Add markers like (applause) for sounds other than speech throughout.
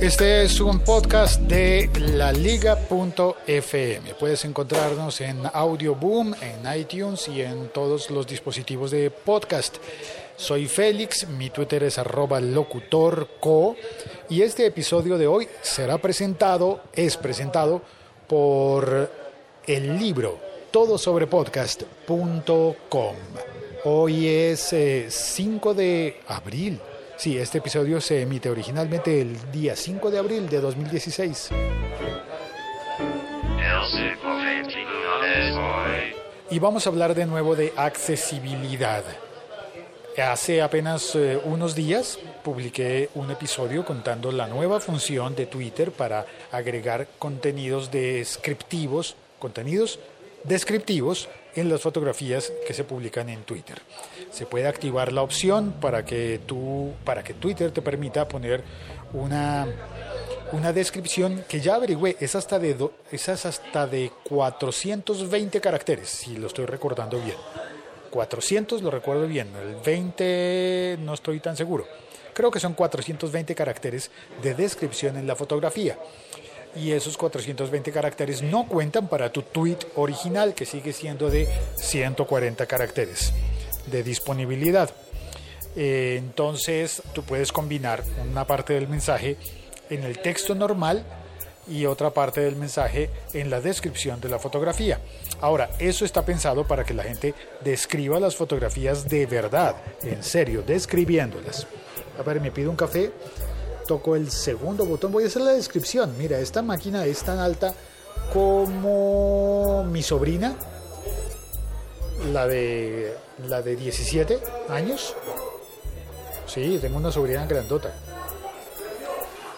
Este es un podcast de laliga.fm. Puedes encontrarnos en Audio Boom, en iTunes y en todos los dispositivos de podcast. Soy Félix, mi Twitter es arroba locutorco y este episodio de hoy será presentado, es presentado por el libro todo sobre podcast.com. Hoy es 5 eh, de abril Sí, este episodio se emite originalmente el día 5 de abril de 2016. Y vamos a hablar de nuevo de accesibilidad. Hace apenas eh, unos días publiqué un episodio contando la nueva función de Twitter para agregar contenidos descriptivos, contenidos descriptivos en las fotografías que se publican en Twitter. Se puede activar la opción para que tú, para que Twitter te permita poner una, una descripción que ya averigüé, es hasta de es hasta de 420 caracteres, si lo estoy recordando bien. 400 lo recuerdo bien, el 20 no estoy tan seguro. Creo que son 420 caracteres de descripción en la fotografía y esos 420 caracteres no cuentan para tu tweet original que sigue siendo de 140 caracteres de disponibilidad. Eh, entonces tú puedes combinar una parte del mensaje en el texto normal y otra parte del mensaje en la descripción de la fotografía. Ahora, eso está pensado para que la gente describa las fotografías de verdad, en serio, describiéndolas. A ver, me pido un café toco el segundo botón. Voy a hacer la descripción. Mira, esta máquina es tan alta como mi sobrina, la de, la de 17 años. Sí, tengo una sobrina grandota.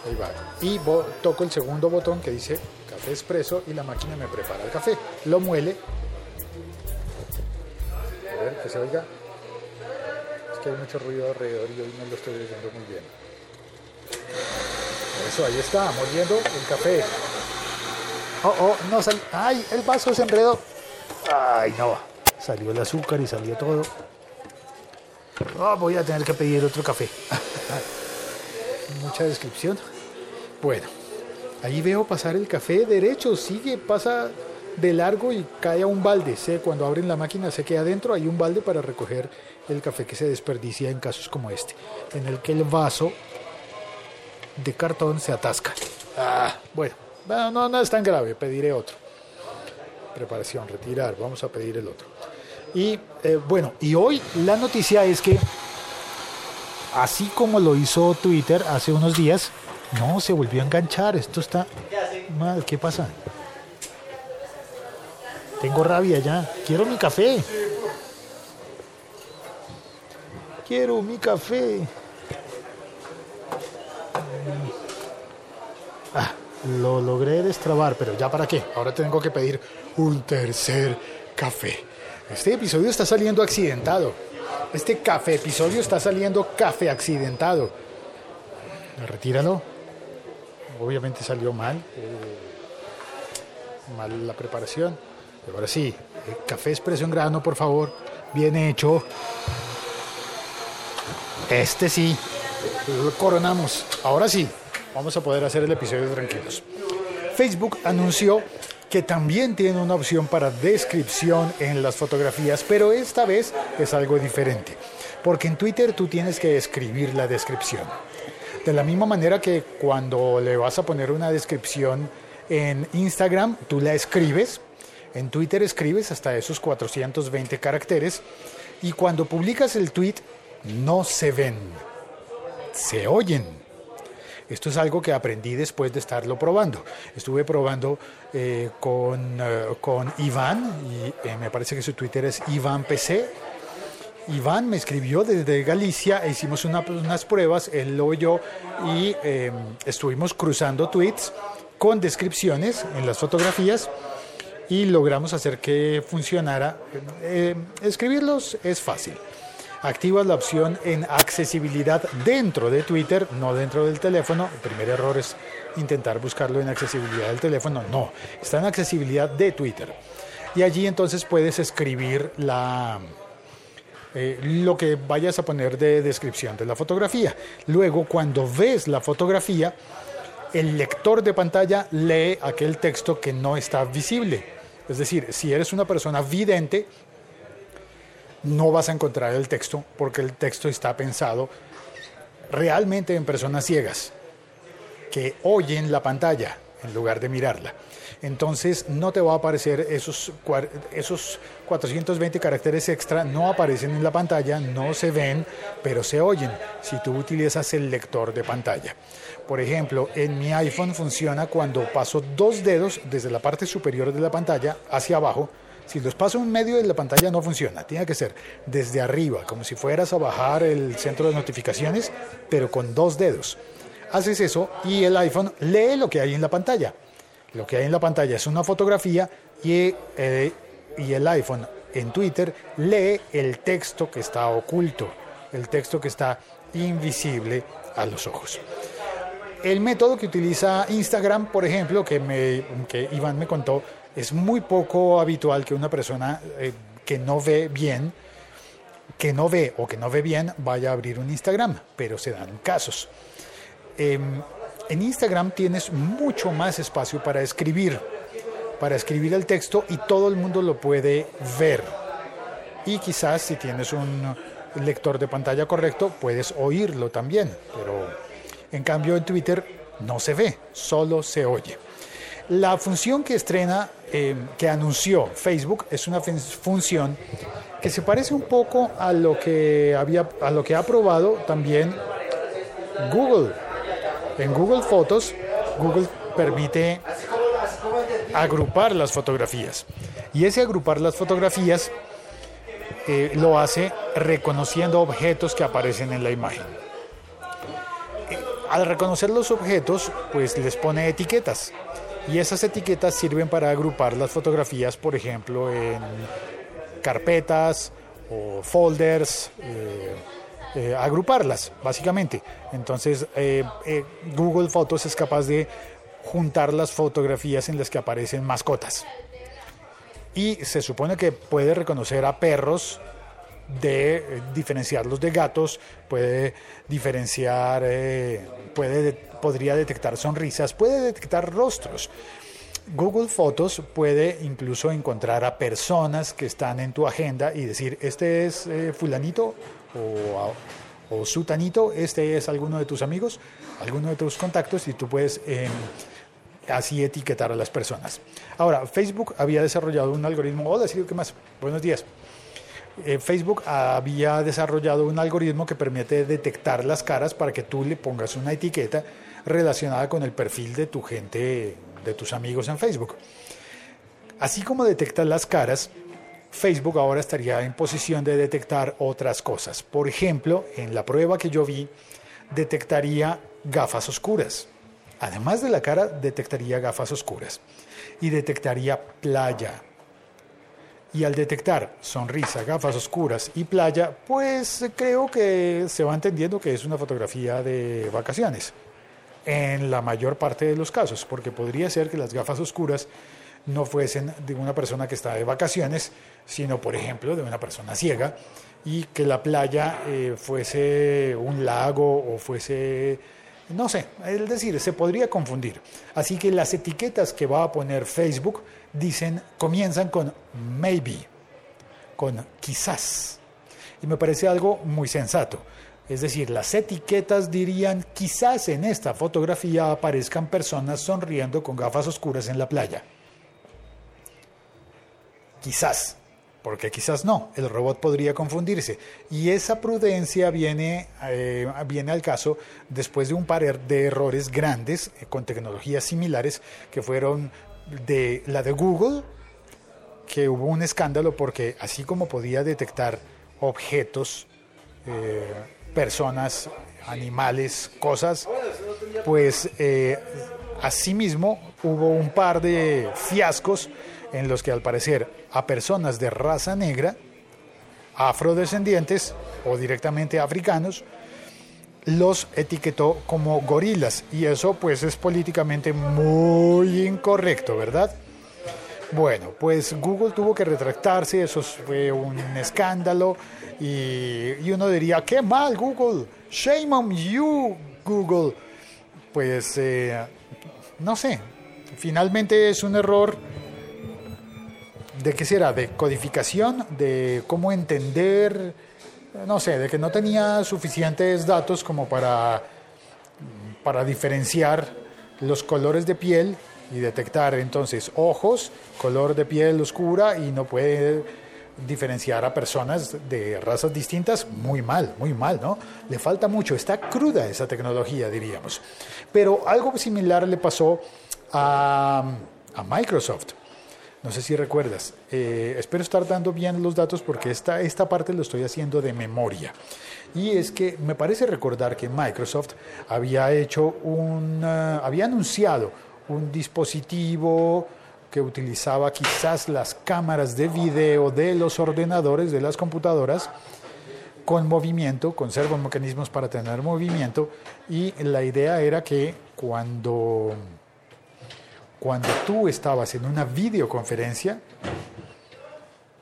Ahí va. Y toco el segundo botón que dice café expreso y la máquina me prepara el café. Lo muele. A ver, que se oiga. Es que hay mucho ruido alrededor y hoy no lo estoy oyendo muy bien. Eso, ahí está, moliendo el café. Oh, oh, no salió. ¡Ay! El vaso se enredó. ¡Ay, no! Salió el azúcar y salió todo. Oh, voy a tener que pedir otro café. (laughs) Mucha descripción. Bueno, ahí veo pasar el café derecho, sigue, pasa de largo y cae a un balde. Sé, cuando abren la máquina se queda adentro, hay un balde para recoger el café que se desperdicia en casos como este, en el que el vaso de cartón se atasca. Ah, bueno, no, es tan grave, pediré otro. Preparación, retirar, vamos a pedir el otro. Y eh, bueno, y hoy la noticia es que, así como lo hizo Twitter hace unos días, no, se volvió a enganchar. Esto está mal, ¿qué pasa? Tengo rabia ya. Quiero mi café. Quiero mi café. Ah, lo logré destrabar, pero ya para qué. Ahora tengo que pedir un tercer café. Este episodio está saliendo accidentado. Este café episodio está saliendo café accidentado. Retíralo. Obviamente salió mal. Eh, mal la preparación. Pero ahora sí, café expreso en grano, por favor. Bien hecho. Este sí. Lo coronamos. Ahora sí vamos a poder hacer el episodio tranquilos. Facebook anunció que también tiene una opción para descripción en las fotografías, pero esta vez es algo diferente, porque en Twitter tú tienes que escribir la descripción. De la misma manera que cuando le vas a poner una descripción en Instagram, tú la escribes, en Twitter escribes hasta esos 420 caracteres y cuando publicas el tweet no se ven, se oyen esto es algo que aprendí después de estarlo probando. Estuve probando eh, con, eh, con, Iván, y eh, me parece que su Twitter es Iván PC. Iván me escribió desde Galicia, e hicimos unas pruebas, él lo oyó y em, estuvimos cruzando tweets con descripciones en las fotografías y logramos hacer que funcionara. escribirlos es fácil activas la opción en accesibilidad dentro de Twitter, no dentro del teléfono. El primer error es intentar buscarlo en accesibilidad del teléfono. No, está en accesibilidad de Twitter. Y allí entonces puedes escribir eh, lo que vayas a poner de descripción de la fotografía. Luego, cuando ves la fotografía, el lector de pantalla lee aquel texto que no está visible. Es decir, si eres una persona vidente, no vas a encontrar el texto porque el texto está pensado realmente en personas ciegas que oyen la pantalla en lugar de mirarla. Entonces no te va a aparecer esos, esos 420 caracteres extra, no aparecen en la pantalla, no se ven, pero se oyen si tú utilizas el lector de pantalla. Por ejemplo, en mi iPhone funciona cuando paso dos dedos desde la parte superior de la pantalla hacia abajo. Si los paso en medio de la pantalla no funciona, tiene que ser desde arriba, como si fueras a bajar el centro de notificaciones, pero con dos dedos. Haces eso y el iPhone lee lo que hay en la pantalla. Lo que hay en la pantalla es una fotografía y, eh, y el iPhone en Twitter lee el texto que está oculto, el texto que está invisible a los ojos. El método que utiliza Instagram, por ejemplo, que, me, que Iván me contó, es muy poco habitual que una persona eh, que no ve bien, que no ve o que no ve bien, vaya a abrir un Instagram, pero se dan casos. Em, en Instagram tienes mucho más espacio para escribir, para escribir el texto y todo el mundo lo puede ver. Y quizás si tienes un lector de pantalla correcto, puedes oírlo también, pero en cambio, en Twitter no se ve, solo se oye. La función que estrena, eh, que anunció Facebook, es una función que se parece un poco a lo que había, a lo que ha probado también Google. En Google Fotos, Google permite agrupar las fotografías. Y ese agrupar las fotografías eh, lo hace reconociendo objetos que aparecen en la imagen al reconocer los objetos, pues les pone etiquetas. Y esas etiquetas sirven para agrupar las fotografías, por ejemplo, en carpetas o folders, eh, eh, agruparlas, básicamente. Entonces, eh, Google Fotos es capaz de juntar las fotografías en las que aparecen mascotas. Y se supone que puede reconocer a perros de eh, diferenciarlos de gatos, puede diferenciar, eh, puede, podría detectar sonrisas, puede detectar rostros. Google Fotos puede incluso encontrar a personas que están en tu agenda y decir, este es eh, fulanito o, o, sutanito, este es alguno de tus amigos, alguno de tus contactos y tú puedes em, así etiquetar a las personas. Ahora, Facebook había desarrollado un algoritmo, hola, ¿qué más? Buenos días. Eh, Facebook había desarrollado un algoritmo que permite detectar las caras para que tú le pongas una etiqueta relacionada con el perfil de tu gente, de tus amigos en Facebook. Así como detecta las caras, Facebook ahora estaría en posición de detectar otras cosas. Por ejemplo, en la prueba que yo vi, detectaría gafas oscuras. Además de la cara, detectaría gafas oscuras. Y detectaría playa, y al detectar sonrisa, gafas oscuras y playa, pues creo que se va entendiendo que es una fotografía de vacaciones, en la mayor parte de los casos, porque podría ser que las gafas oscuras no fuesen de una persona que está de vacaciones, sino por ejemplo de una persona ciega, y que la playa eh, fuese un lago o fuese no sé, es decir, se podría confundir. Así que las etiquetas que va a poner Facebook dicen, comienzan con maybe, con quizás. Y me parece algo muy sensato. Es decir, las etiquetas dirían, quizás en esta fotografía aparezcan personas sonriendo con gafas oscuras en la playa. Quizás porque quizás no, el robot podría confundirse. Y esa prudencia viene, eh, viene al caso después de un par de errores grandes eh, con tecnologías similares que fueron de la de Google, que hubo un escándalo porque así como podía detectar objetos, eh, personas, animales, cosas, pues asimismo hubo un par de fiascos en los que al parecer a personas de raza negra, afrodescendientes o directamente africanos, los etiquetó como gorilas y eso pues es políticamente muy incorrecto, ¿verdad? Bueno, pues Google tuvo que retractarse, eso fue un escándalo y, uno diría, qué mal Google, shame on you Google. Pues eh, no sé, finalmente es un error de qué será, de codificación, de cómo entender, no sé, de que no tenía suficientes datos como para, para diferenciar los colores de piel y detectar entonces ojos, color de piel oscura y no puede diferenciar a personas de razas distintas muy mal, muy mal, ¿no? Le falta mucho, está cruda esa tecnología, diríamos. Pero algo similar le pasó a, a Microsoft. No sé si recuerdas. Eh, espero estar dando bien los datos porque esta, esta parte lo estoy haciendo de memoria. Y es que me parece recordar que Microsoft había hecho un, había anunciado un dispositivo que utilizaba quizás las cámaras de video de los ordenadores, de las computadoras, con movimiento, con mecanismos para tener movimiento, y la idea era que cuando, cuando tú estabas en una videoconferencia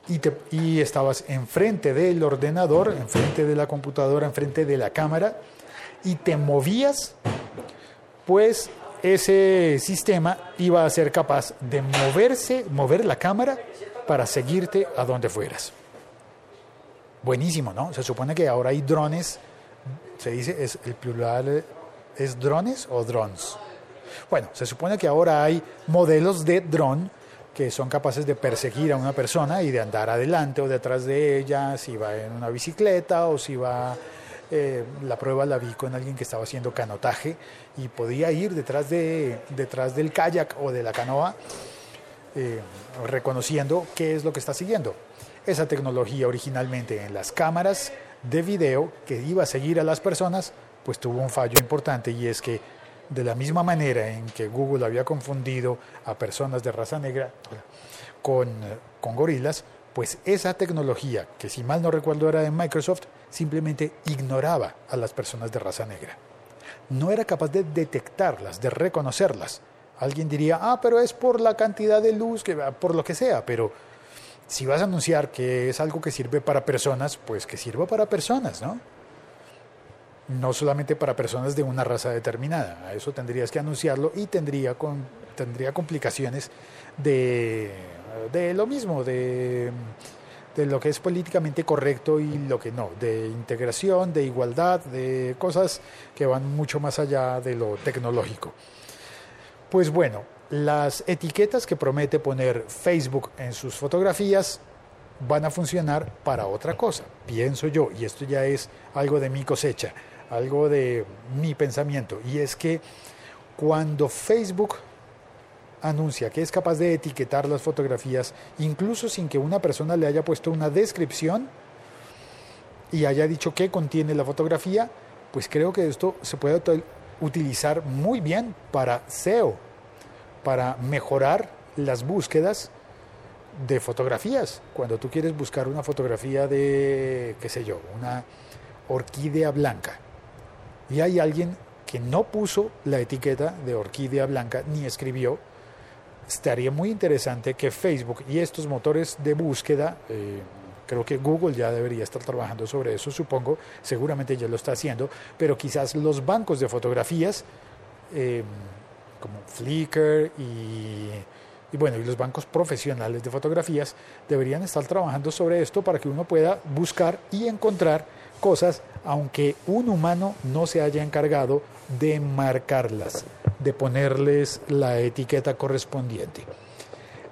y, te, y estabas enfrente del ordenador, enfrente de la computadora, enfrente de la cámara, y te movías, pues ese sistema iba a ser capaz de moverse, mover la cámara para seguirte a donde fueras. Buenísimo, ¿no? Se supone que ahora hay drones, se dice, es el plural es drones o drones. Bueno, se supone que ahora hay modelos de dron que son capaces de perseguir a una persona y de andar adelante o detrás de ella, si va en una bicicleta o si va eh, la prueba la vi con alguien que estaba haciendo canotaje y podía ir detrás, de, detrás del kayak o de la canoa eh, reconociendo qué es lo que está siguiendo. Esa tecnología originalmente en las cámaras de video que iba a seguir a las personas, pues tuvo un fallo importante y es que de la misma manera en que Google había confundido a personas de raza negra con, con gorilas, pues esa tecnología, que si mal no recuerdo era de Microsoft, simplemente ignoraba a las personas de raza negra. No era capaz de detectarlas, de reconocerlas. Alguien diría, ah, pero es por la cantidad de luz, que, por lo que sea, pero si vas a anunciar que es algo que sirve para personas, pues que sirva para personas, ¿no? No solamente para personas de una raza determinada. A eso tendrías que anunciarlo y tendría, con, tendría complicaciones de de lo mismo, de, de lo que es políticamente correcto y lo que no, de integración, de igualdad, de cosas que van mucho más allá de lo tecnológico. Pues bueno, las etiquetas que promete poner Facebook en sus fotografías van a funcionar para otra cosa, pienso yo, y esto ya es algo de mi cosecha, algo de mi pensamiento, y es que cuando Facebook anuncia que es capaz de etiquetar las fotografías incluso sin que una persona le haya puesto una descripción y haya dicho qué contiene la fotografía, pues creo que esto se puede utilizar muy bien para SEO, para mejorar las búsquedas de fotografías. Cuando tú quieres buscar una fotografía de, qué sé yo, una orquídea blanca, y hay alguien que no puso la etiqueta de orquídea blanca ni escribió, estaría muy interesante que Facebook y estos motores de búsqueda, eh, creo que Google ya debería estar trabajando sobre eso, supongo, seguramente ya lo está haciendo, pero quizás los bancos de fotografías, eh, como Flickr y, y bueno, y los bancos profesionales de fotografías, deberían estar trabajando sobre esto para que uno pueda buscar y encontrar cosas, aunque un humano no se haya encargado de marcarlas de ponerles la etiqueta correspondiente.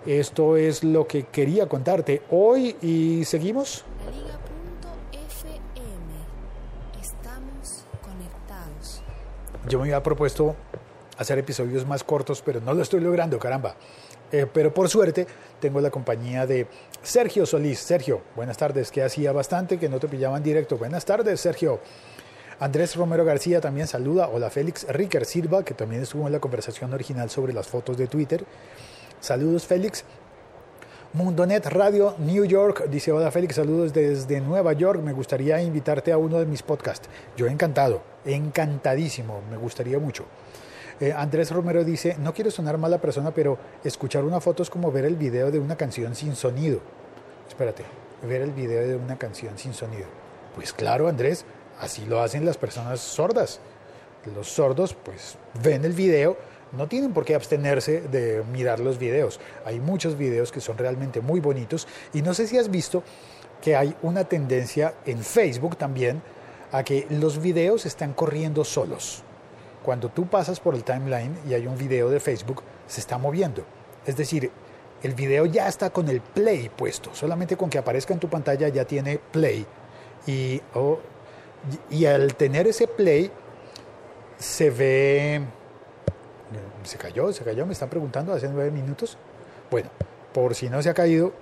Esto es lo que quería contarte hoy y seguimos. Estamos conectados. Yo me había propuesto hacer episodios más cortos, pero no lo estoy logrando, caramba. Eh, pero por suerte tengo la compañía de Sergio Solís. Sergio, buenas tardes, que hacía bastante que no te pillaban directo. Buenas tardes, Sergio. Andrés Romero García también saluda. Hola Félix Ricker Silva, que también estuvo en la conversación original sobre las fotos de Twitter. Saludos Félix. Mundonet Radio New York dice, hola Félix, saludos desde Nueva York, me gustaría invitarte a uno de mis podcasts. Yo encantado, encantadísimo, me gustaría mucho. Eh, Andrés Romero dice, no quiero sonar mala persona, pero escuchar una foto es como ver el video de una canción sin sonido. Espérate, ver el video de una canción sin sonido. Pues claro, Andrés, Así lo hacen las personas sordas. Los sordos pues ven el video no tienen por qué abstenerse de mirar los videos. Hay muchos videos que son realmente muy bonitos y no sé si has visto que hay una tendencia en Facebook también a que los videos están corriendo solos. Cuando tú pasas por el timeline y hay un video de Facebook, se está moviendo. Es decir, el video ya está con el play puesto. Solamente con que aparezca en tu pantalla ya tiene play. Y, y al tener ese play, se ve... ¿Se cayó? ¿Se cayó? Me están preguntando hace nueve minutos. Bueno, por si no se ha caído,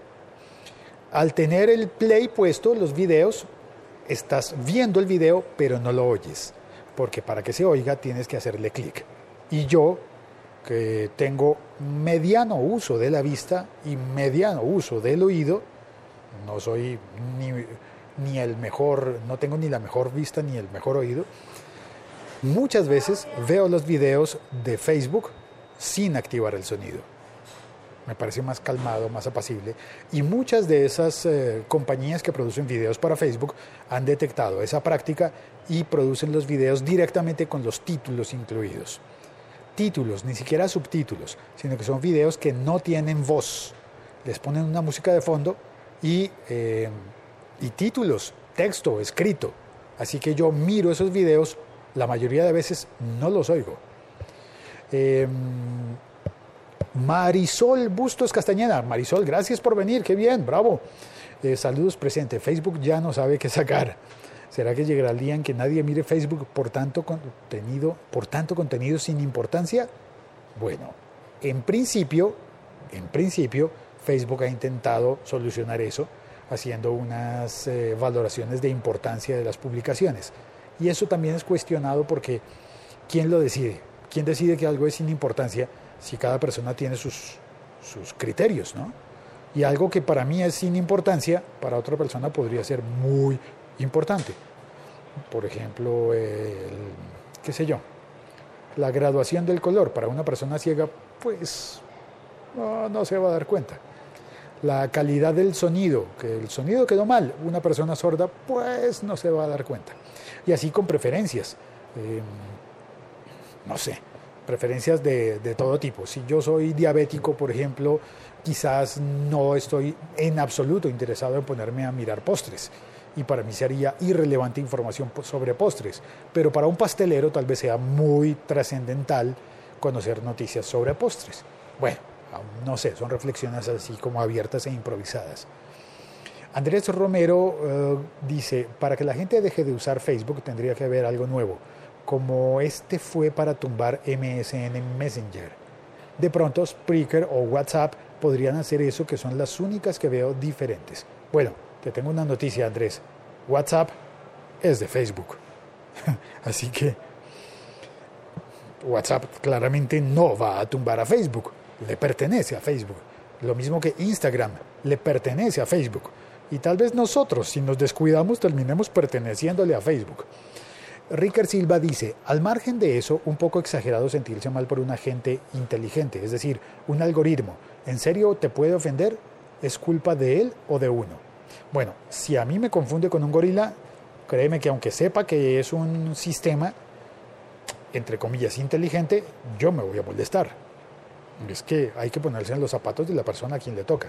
al tener el play puesto, los videos, estás viendo el video, pero no lo oyes. Porque para que se oiga tienes que hacerle clic. Y yo, que tengo mediano uso de la vista y mediano uso del oído, no soy ni, ni el mejor, no tengo ni la mejor vista ni el mejor oído, muchas veces veo los videos de Facebook sin activar el sonido me parece más calmado, más apacible. Y muchas de esas eh, compañías que producen videos para Facebook han detectado esa práctica y producen los videos directamente con los títulos incluidos. Títulos, ni siquiera subtítulos, sino que son videos que no tienen voz. Les ponen una música de fondo y, eh, y títulos, texto, escrito. Así que yo miro esos videos, la mayoría de veces no los oigo. Em, Marisol Bustos Castañeda. Marisol, gracias por venir, qué bien, bravo. Eh, saludos presente. Facebook ya no sabe qué sacar. ¿Será que llegará el día en que nadie mire Facebook por tanto contenido, por tanto contenido sin importancia? Bueno, en principio, en principio, Facebook ha intentado solucionar eso haciendo unas eh, valoraciones de importancia de las publicaciones. Y eso también es cuestionado porque ¿quién lo decide? ¿Quién decide que algo es sin importancia? si cada persona tiene sus, sus criterios, ¿no? Y algo que para mí es sin importancia, para otra persona podría ser muy importante. Por ejemplo, qué sé yo, la graduación del color para una persona ciega, pues no, se va a dar cuenta. La calidad del sonido, que el sonido quedó mal, una persona sorda, pues no se va a dar cuenta. Y así con preferencias. Eh, no sé, preferencias de, de, todo tipo. Si yo soy diabético, por ejemplo, quizás no estoy en absoluto interesado en ponerme a mirar postres. Y para mí sería irrelevante información sobre postres. Pero para un pastelero tal vez sea muy trascendental conocer noticias sobre postres. Bueno, no sé, son reflexiones así como abiertas e improvisadas. Andrés Romero uh, dice, para que la gente deje de usar Facebook tendría que haber algo nuevo como este fue para tumbar MSN Messenger. De pronto Spreaker o WhatsApp podrían hacer eso que son las únicas que veo diferentes. Bueno, te tengo una noticia Andrés. WhatsApp es de Facebook. (laughs) Así que WhatsApp claramente no va a tumbar a Facebook. Le pertenece a Facebook. Lo mismo que Instagram le pertenece a Facebook. Y tal vez nosotros, si nos descuidamos, terminemos perteneciéndole a Facebook. Ricker Silva dice, al margen de eso, un poco exagerado sentirse mal por un agente inteligente, es decir, un algoritmo. ¿En serio te puede ofender? ¿Es culpa de él o de uno? Bueno, si a mí me confunde con un gorila, créeme que aunque sepa que es un sistema, entre comillas, inteligente, yo me voy a molestar. Es que hay que ponerse en los zapatos de la persona a quien le toca.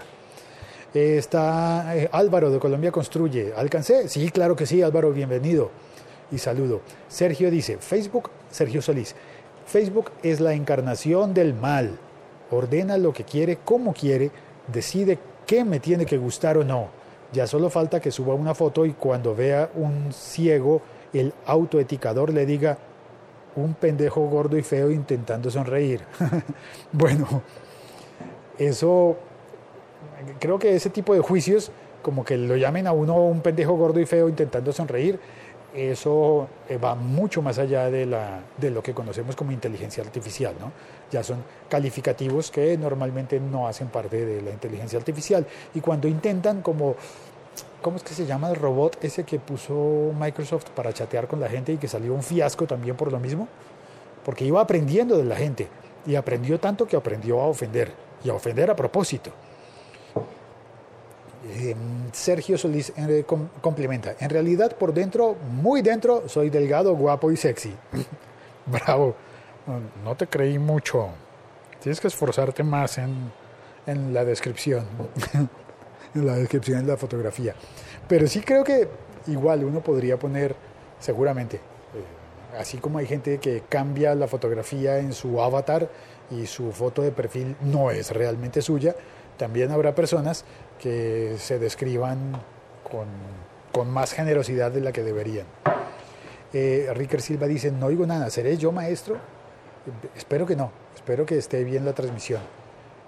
Está eh, Álvaro de Colombia Construye. ¿Alcancé? Sí, claro que sí, Álvaro, bienvenido y saludo. Sergio dice, Facebook, Sergio Solís, Facebook es la encarnación del mal. Ordena lo que quiere, como quiere, decide qué me tiene que gustar o no. Ya solo falta que suba una foto y cuando vea un ciego, el autoeticador le diga, un pendejo gordo y feo intentando sonreír. (laughs) bueno, eso, creo que ese tipo de juicios, como que lo llamen a uno un pendejo gordo y feo intentando sonreír, eso eh, va mucho más allá de, la, de lo que conocemos como inteligencia artificial, ¿no? Ya son calificativos que normalmente no hacen parte de la inteligencia artificial. Y cuando intentan como, ¿cómo es que se llama el robot ese que puso Microsoft para chatear con la gente y que salió un fiasco también por lo mismo? Porque iba aprendiendo de la gente y aprendió tanto que aprendió a ofender y a ofender a propósito. Eh, Sergio Solís complementa, en realidad por dentro, muy dentro, soy delgado, guapo y sexy. (laughs) Bravo. no, te creí mucho. Tienes que esforzarte más en, en la descripción, (laughs) en la descripción de la fotografía. Pero sí creo que igual uno podría poner, seguramente, eh, así como hay gente que cambia la fotografía en su avatar y su foto de perfil no es realmente suya, también habrá personas que se describan con, con más generosidad de la que deberían. Eh, Ricker Silva dice, no oigo nada, ¿seré yo maestro? Espero que no, espero que esté bien la transmisión.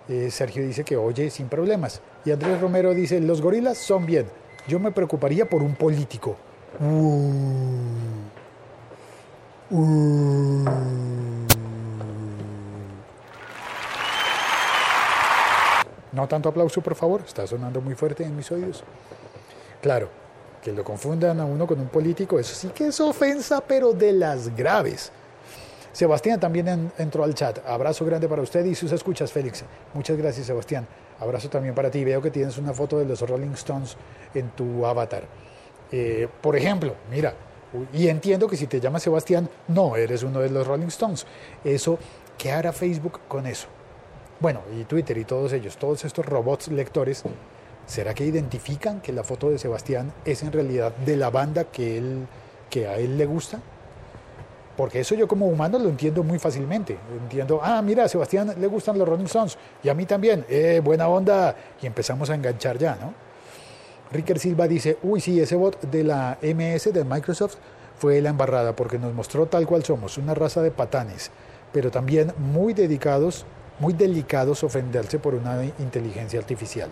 Eh, Sergio dice que oye sin problemas. Y Andrés Romero dice, los gorilas son bien, yo me preocuparía por un político. Uh. Uh. No tanto aplauso, por favor, está sonando muy fuerte en mis oídos. Claro, que lo confundan a uno con un político, eso sí que es ofensa, pero de las graves. Sebastián también entró al chat. Abrazo grande para usted y sus escuchas, Félix. Muchas gracias, Sebastián. Abrazo también para ti. Veo que tienes una foto de los Rolling Stones en tu avatar. Eh, por ejemplo, mira, y entiendo que si te llamas Sebastián, no eres uno de los Rolling Stones. Eso, ¿qué hará Facebook con eso? Bueno, y Twitter y todos ellos, todos estos robots lectores, ¿será que identifican que la foto de Sebastián es en realidad de la banda que, él, que a él le gusta? Porque eso yo como humano lo entiendo muy fácilmente. Entiendo, ah, mira, a Sebastián le gustan los Rolling Stones y a mí también, eh, buena onda. Y empezamos a enganchar ya, ¿no? Ricker Silva dice, uy, sí, ese bot de la MS de Microsoft fue la embarrada porque nos mostró tal cual somos, una raza de patanes, pero también muy dedicados, muy delicados ofenderse por una inteligencia artificial.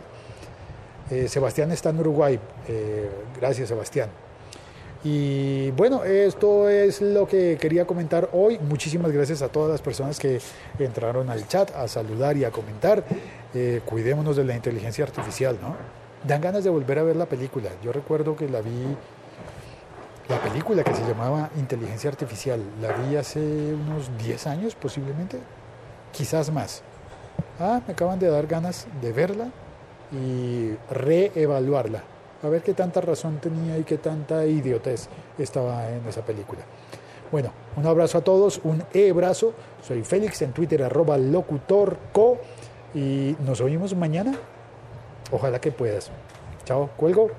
Eh, Sebastián está en Uruguay. Eh, gracias, Sebastián. Y bueno, esto es lo que quería comentar hoy. Muchísimas gracias a todas las personas que entraron al chat a saludar y a comentar. Eh, cuidémonos de la inteligencia artificial, ¿no? Dan ganas de volver a ver la película. Yo recuerdo que la vi, la película que se llamaba Inteligencia Artificial, la vi hace unos 10 años posiblemente, quizás más. Ah, me acaban de dar ganas de verla y reevaluarla a ver qué tanta razón tenía y qué tanta idiotez estaba en esa película. Bueno, un abrazo a todos, un e-brazo. Soy Félix en Twitter, arroba locutorco. Y nos oímos mañana. Ojalá que puedas. Chao, cuelgo.